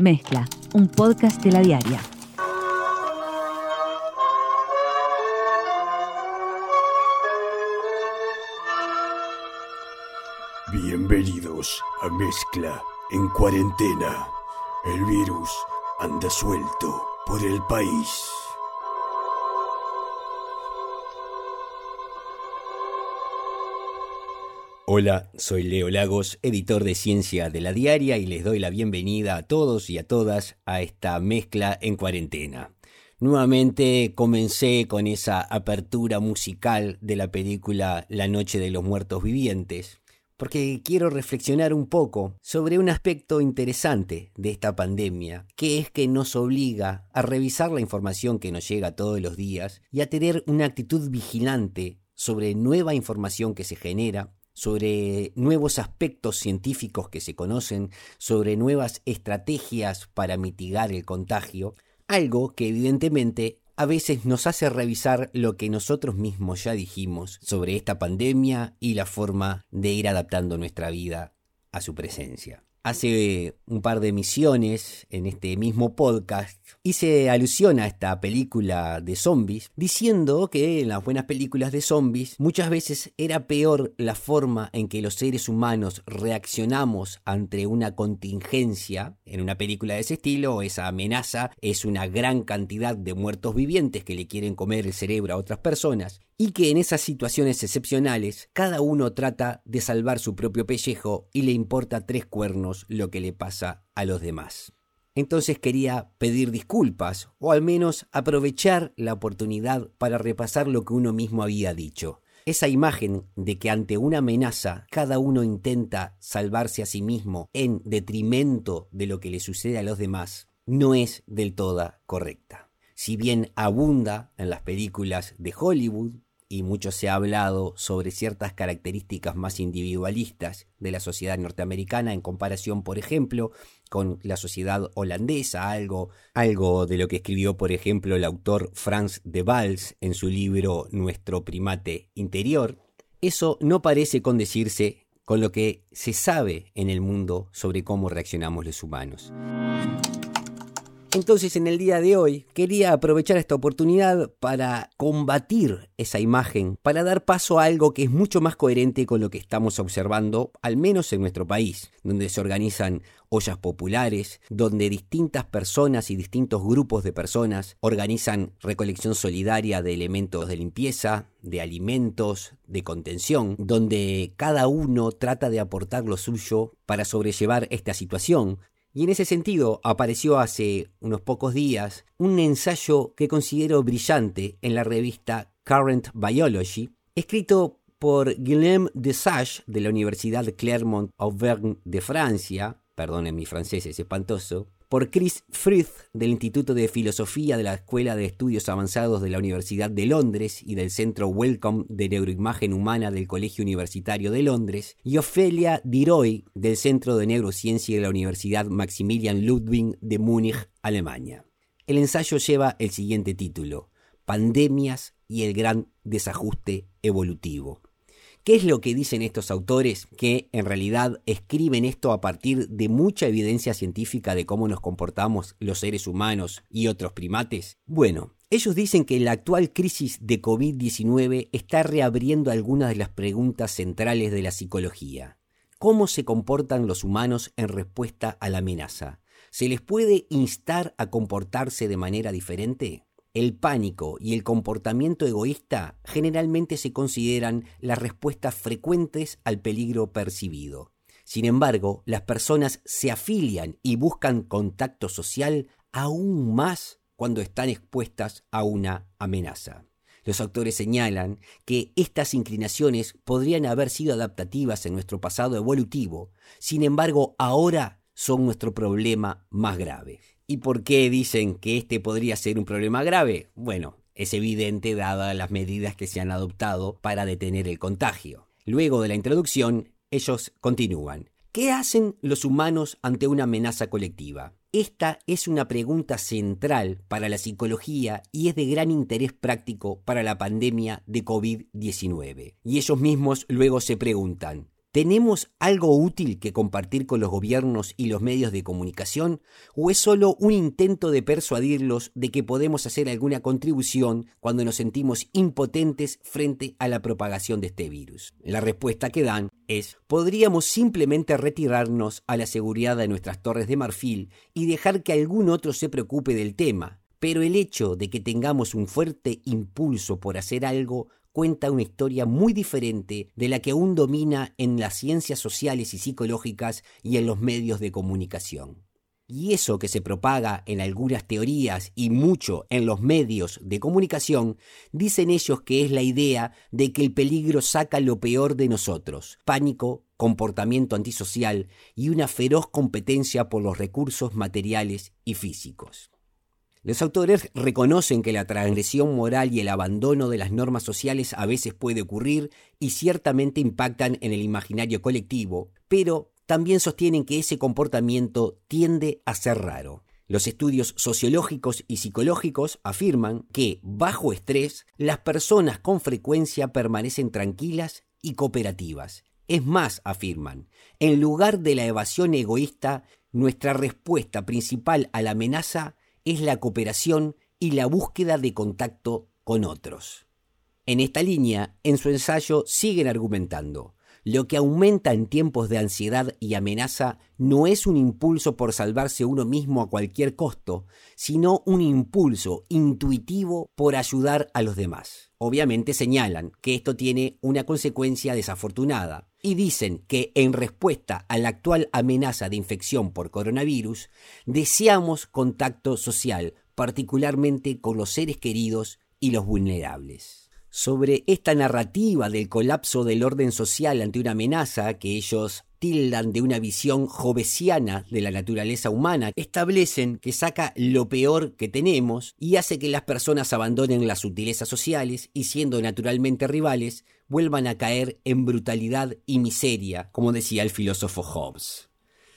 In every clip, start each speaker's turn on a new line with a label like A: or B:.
A: Mezcla, un podcast de la diaria.
B: Bienvenidos a Mezcla en cuarentena. El virus anda suelto por el país. Hola, soy Leo Lagos, editor de Ciencia de la Diaria y les doy la bienvenida a todos y a todas a esta mezcla en cuarentena. Nuevamente comencé con esa apertura musical de la película La Noche de los Muertos Vivientes, porque quiero reflexionar un poco sobre un aspecto interesante de esta pandemia, que es que nos obliga a revisar la información que nos llega todos los días y a tener una actitud vigilante sobre nueva información que se genera sobre nuevos aspectos científicos que se conocen, sobre nuevas estrategias para mitigar el contagio, algo que evidentemente a veces nos hace revisar lo que nosotros mismos ya dijimos sobre esta pandemia y la forma de ir adaptando nuestra vida a su presencia. Hace un par de emisiones en este mismo podcast hice alusión a esta película de zombies, diciendo que en las buenas películas de zombies muchas veces era peor la forma en que los seres humanos reaccionamos ante una contingencia. En una película de ese estilo, esa amenaza es una gran cantidad de muertos vivientes que le quieren comer el cerebro a otras personas y que en esas situaciones excepcionales cada uno trata de salvar su propio pellejo y le importa tres cuernos lo que le pasa a los demás. Entonces quería pedir disculpas o al menos aprovechar la oportunidad para repasar lo que uno mismo había dicho. Esa imagen de que ante una amenaza cada uno intenta salvarse a sí mismo en detrimento de lo que le sucede a los demás no es del todo correcta. Si bien abunda en las películas de Hollywood, y mucho se ha hablado sobre ciertas características más individualistas de la sociedad norteamericana en comparación, por ejemplo, con la sociedad holandesa, algo, algo de lo que escribió, por ejemplo, el autor Frans de Waals en su libro Nuestro primate interior. Eso no parece condecirse con lo que se sabe en el mundo sobre cómo reaccionamos los humanos. Entonces en el día de hoy quería aprovechar esta oportunidad para combatir esa imagen, para dar paso a algo que es mucho más coherente con lo que estamos observando, al menos en nuestro país, donde se organizan ollas populares, donde distintas personas y distintos grupos de personas organizan recolección solidaria de elementos de limpieza, de alimentos, de contención, donde cada uno trata de aportar lo suyo para sobrellevar esta situación, y en ese sentido apareció hace unos pocos días un ensayo que considero brillante en la revista Current Biology, escrito por Guillaume Desage de la Universidad Clermont Auvergne de Francia, perdonen mi francés es espantoso, por Chris Frith del Instituto de Filosofía de la Escuela de Estudios Avanzados de la Universidad de Londres y del Centro Wellcome de Neuroimagen Humana del Colegio Universitario de Londres, y Ofelia Diroy del Centro de Neurociencia de la Universidad Maximilian Ludwig de Múnich, Alemania. El ensayo lleva el siguiente título, Pandemias y el gran desajuste evolutivo. ¿Qué es lo que dicen estos autores que en realidad escriben esto a partir de mucha evidencia científica de cómo nos comportamos los seres humanos y otros primates? Bueno, ellos dicen que la actual crisis de COVID-19 está reabriendo algunas de las preguntas centrales de la psicología. ¿Cómo se comportan los humanos en respuesta a la amenaza? ¿Se les puede instar a comportarse de manera diferente? El pánico y el comportamiento egoísta generalmente se consideran las respuestas frecuentes al peligro percibido. Sin embargo, las personas se afilian y buscan contacto social aún más cuando están expuestas a una amenaza. Los autores señalan que estas inclinaciones podrían haber sido adaptativas en nuestro pasado evolutivo, sin embargo ahora son nuestro problema más grave. ¿Y por qué dicen que este podría ser un problema grave? Bueno, es evidente dadas las medidas que se han adoptado para detener el contagio. Luego de la introducción, ellos continúan. ¿Qué hacen los humanos ante una amenaza colectiva? Esta es una pregunta central para la psicología y es de gran interés práctico para la pandemia de COVID-19. Y ellos mismos luego se preguntan, ¿Tenemos algo útil que compartir con los gobiernos y los medios de comunicación? ¿O es solo un intento de persuadirlos de que podemos hacer alguna contribución cuando nos sentimos impotentes frente a la propagación de este virus? La respuesta que dan es, podríamos simplemente retirarnos a la seguridad de nuestras torres de marfil y dejar que algún otro se preocupe del tema. Pero el hecho de que tengamos un fuerte impulso por hacer algo cuenta una historia muy diferente de la que aún domina en las ciencias sociales y psicológicas y en los medios de comunicación. Y eso que se propaga en algunas teorías y mucho en los medios de comunicación, dicen ellos que es la idea de que el peligro saca lo peor de nosotros, pánico, comportamiento antisocial y una feroz competencia por los recursos materiales y físicos. Los autores reconocen que la transgresión moral y el abandono de las normas sociales a veces puede ocurrir y ciertamente impactan en el imaginario colectivo, pero también sostienen que ese comportamiento tiende a ser raro. Los estudios sociológicos y psicológicos afirman que, bajo estrés, las personas con frecuencia permanecen tranquilas y cooperativas. Es más, afirman, en lugar de la evasión egoísta, nuestra respuesta principal a la amenaza es la cooperación y la búsqueda de contacto con otros. En esta línea, en su ensayo siguen argumentando, lo que aumenta en tiempos de ansiedad y amenaza no es un impulso por salvarse uno mismo a cualquier costo, sino un impulso intuitivo por ayudar a los demás. Obviamente señalan que esto tiene una consecuencia desafortunada y dicen que en respuesta a la actual amenaza de infección por coronavirus, deseamos contacto social, particularmente con los seres queridos y los vulnerables sobre esta narrativa del colapso del orden social ante una amenaza que ellos tildan de una visión jovesiana de la naturaleza humana, establecen que saca lo peor que tenemos y hace que las personas abandonen las sutilezas sociales y siendo naturalmente rivales, vuelvan a caer en brutalidad y miseria, como decía el filósofo Hobbes.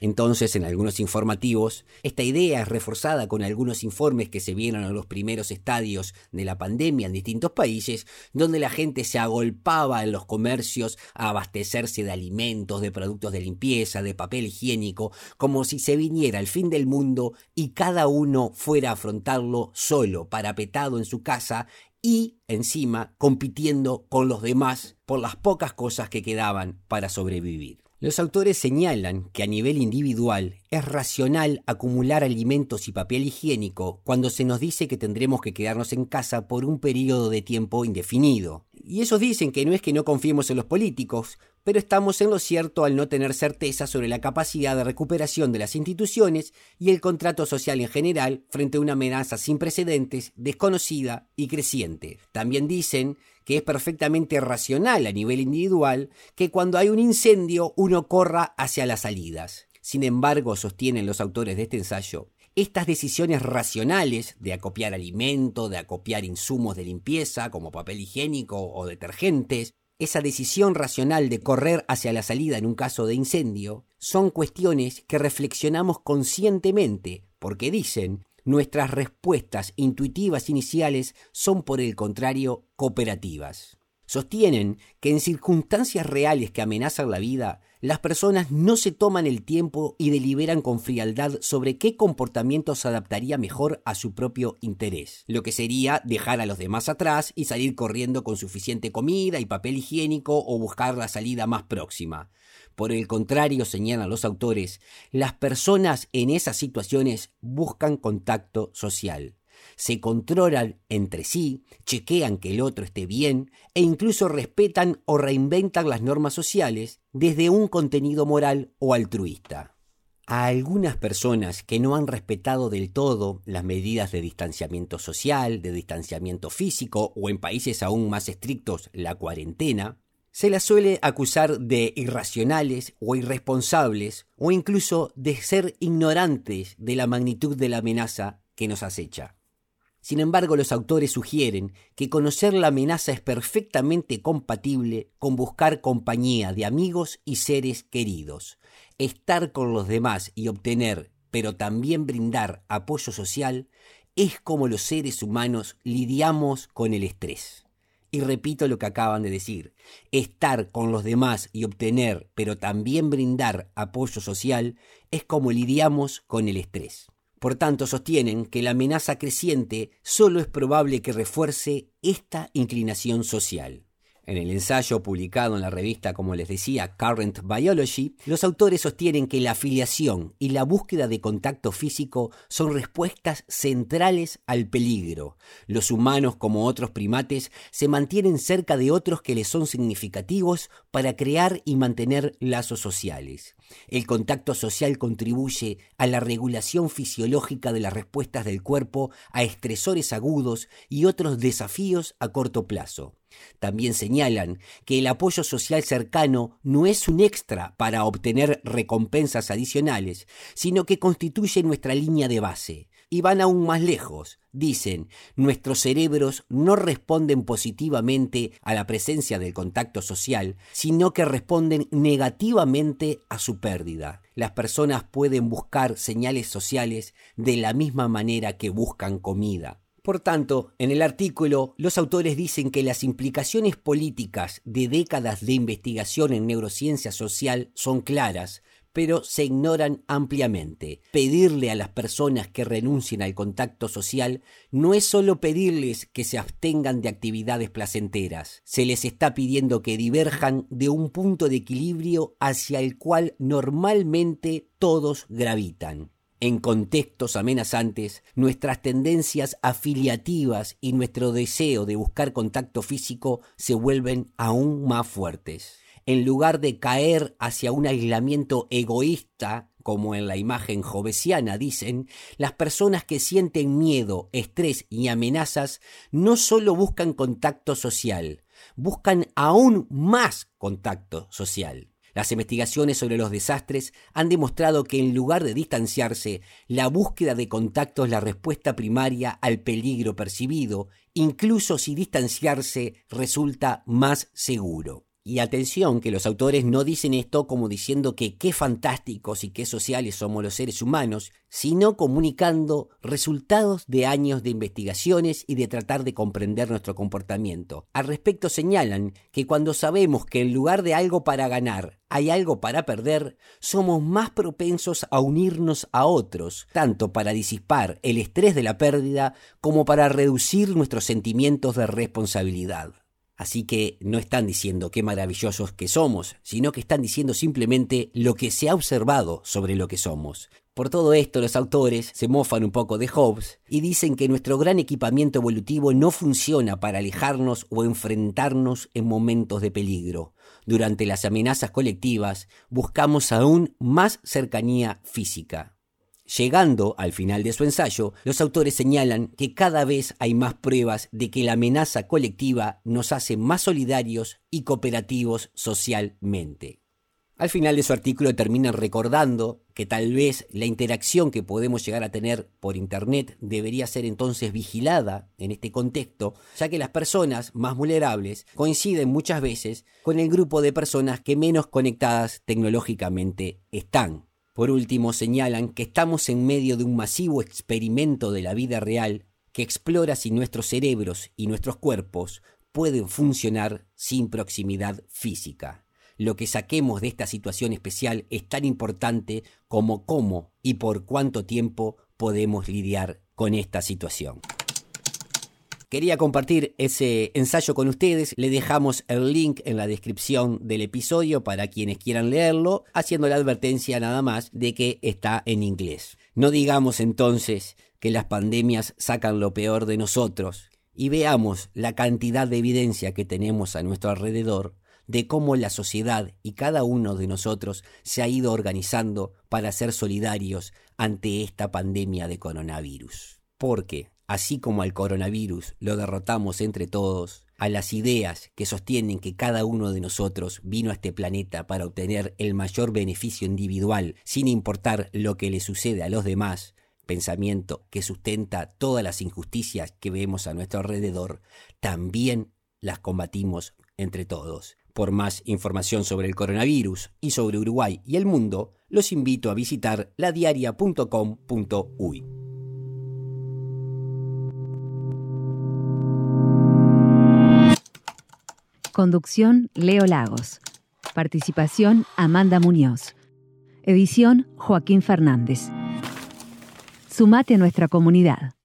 B: Entonces, en algunos informativos, esta idea es reforzada con algunos informes que se vieron en los primeros estadios de la pandemia en distintos países, donde la gente se agolpaba en los comercios a abastecerse de alimentos, de productos de limpieza, de papel higiénico, como si se viniera el fin del mundo y cada uno fuera a afrontarlo solo, parapetado en su casa y encima compitiendo con los demás por las pocas cosas que quedaban para sobrevivir. Los autores señalan que a nivel individual es racional acumular alimentos y papel higiénico cuando se nos dice que tendremos que quedarnos en casa por un periodo de tiempo indefinido. Y ellos dicen que no es que no confiemos en los políticos, pero estamos en lo cierto al no tener certeza sobre la capacidad de recuperación de las instituciones y el contrato social en general frente a una amenaza sin precedentes, desconocida y creciente. También dicen que es perfectamente racional a nivel individual que cuando hay un incendio uno corra hacia las salidas. Sin embargo, sostienen los autores de este ensayo, estas decisiones racionales de acopiar alimento, de acopiar insumos de limpieza como papel higiénico o detergentes, esa decisión racional de correr hacia la salida en un caso de incendio, son cuestiones que reflexionamos conscientemente, porque dicen nuestras respuestas intuitivas iniciales son por el contrario cooperativas. Sostienen que en circunstancias reales que amenazan la vida, las personas no se toman el tiempo y deliberan con frialdad sobre qué comportamiento se adaptaría mejor a su propio interés, lo que sería dejar a los demás atrás y salir corriendo con suficiente comida y papel higiénico o buscar la salida más próxima. Por el contrario, señalan los autores, las personas en esas situaciones buscan contacto social. Se controlan entre sí, chequean que el otro esté bien e incluso respetan o reinventan las normas sociales desde un contenido moral o altruista. A algunas personas que no han respetado del todo las medidas de distanciamiento social, de distanciamiento físico o en países aún más estrictos la cuarentena, se las suele acusar de irracionales o irresponsables o incluso de ser ignorantes de la magnitud de la amenaza que nos acecha. Sin embargo, los autores sugieren que conocer la amenaza es perfectamente compatible con buscar compañía de amigos y seres queridos, estar con los demás y obtener, pero también brindar apoyo social, es como los seres humanos lidiamos con el estrés. Y repito lo que acaban de decir, estar con los demás y obtener, pero también brindar apoyo social, es como lidiamos con el estrés. Por tanto, sostienen que la amenaza creciente solo es probable que refuerce esta inclinación social. En el ensayo publicado en la revista, como les decía, Current Biology, los autores sostienen que la afiliación y la búsqueda de contacto físico son respuestas centrales al peligro. Los humanos, como otros primates, se mantienen cerca de otros que les son significativos para crear y mantener lazos sociales. El contacto social contribuye a la regulación fisiológica de las respuestas del cuerpo a estresores agudos y otros desafíos a corto plazo. También señalan que el apoyo social cercano no es un extra para obtener recompensas adicionales, sino que constituye nuestra línea de base. Y van aún más lejos. Dicen, nuestros cerebros no responden positivamente a la presencia del contacto social, sino que responden negativamente a su pérdida. Las personas pueden buscar señales sociales de la misma manera que buscan comida. Por tanto, en el artículo, los autores dicen que las implicaciones políticas de décadas de investigación en neurociencia social son claras, pero se ignoran ampliamente. Pedirle a las personas que renuncien al contacto social no es solo pedirles que se abstengan de actividades placenteras, se les está pidiendo que diverjan de un punto de equilibrio hacia el cual normalmente todos gravitan. En contextos amenazantes, nuestras tendencias afiliativas y nuestro deseo de buscar contacto físico se vuelven aún más fuertes. En lugar de caer hacia un aislamiento egoísta, como en la imagen jovesiana dicen, las personas que sienten miedo, estrés y amenazas no solo buscan contacto social, buscan aún más contacto social. Las investigaciones sobre los desastres han demostrado que en lugar de distanciarse, la búsqueda de contacto es la respuesta primaria al peligro percibido, incluso si distanciarse resulta más seguro. Y atención, que los autores no dicen esto como diciendo que qué fantásticos y qué sociales somos los seres humanos, sino comunicando resultados de años de investigaciones y de tratar de comprender nuestro comportamiento. Al respecto señalan que cuando sabemos que en lugar de algo para ganar hay algo para perder, somos más propensos a unirnos a otros, tanto para disipar el estrés de la pérdida como para reducir nuestros sentimientos de responsabilidad. Así que no están diciendo qué maravillosos que somos, sino que están diciendo simplemente lo que se ha observado sobre lo que somos. Por todo esto, los autores se mofan un poco de Hobbes y dicen que nuestro gran equipamiento evolutivo no funciona para alejarnos o enfrentarnos en momentos de peligro. Durante las amenazas colectivas buscamos aún más cercanía física. Llegando al final de su ensayo, los autores señalan que cada vez hay más pruebas de que la amenaza colectiva nos hace más solidarios y cooperativos socialmente. Al final de su artículo terminan recordando que tal vez la interacción que podemos llegar a tener por Internet debería ser entonces vigilada en este contexto, ya que las personas más vulnerables coinciden muchas veces con el grupo de personas que menos conectadas tecnológicamente están. Por último, señalan que estamos en medio de un masivo experimento de la vida real que explora si nuestros cerebros y nuestros cuerpos pueden funcionar sin proximidad física. Lo que saquemos de esta situación especial es tan importante como cómo y por cuánto tiempo podemos lidiar con esta situación. Quería compartir ese ensayo con ustedes. Le dejamos el link en la descripción del episodio para quienes quieran leerlo, haciendo la advertencia nada más de que está en inglés. No digamos entonces que las pandemias sacan lo peor de nosotros y veamos la cantidad de evidencia que tenemos a nuestro alrededor de cómo la sociedad y cada uno de nosotros se ha ido organizando para ser solidarios ante esta pandemia de coronavirus. Porque así como al coronavirus lo derrotamos entre todos, a las ideas que sostienen que cada uno de nosotros vino a este planeta para obtener el mayor beneficio individual sin importar lo que le sucede a los demás, pensamiento que sustenta todas las injusticias que vemos a nuestro alrededor, también las combatimos entre todos. Por más información sobre el coronavirus y sobre Uruguay y el mundo, los invito a visitar ladiaria.com.uy.
A: Conducción Leo Lagos. Participación Amanda Muñoz. Edición Joaquín Fernández. Sumate a nuestra comunidad.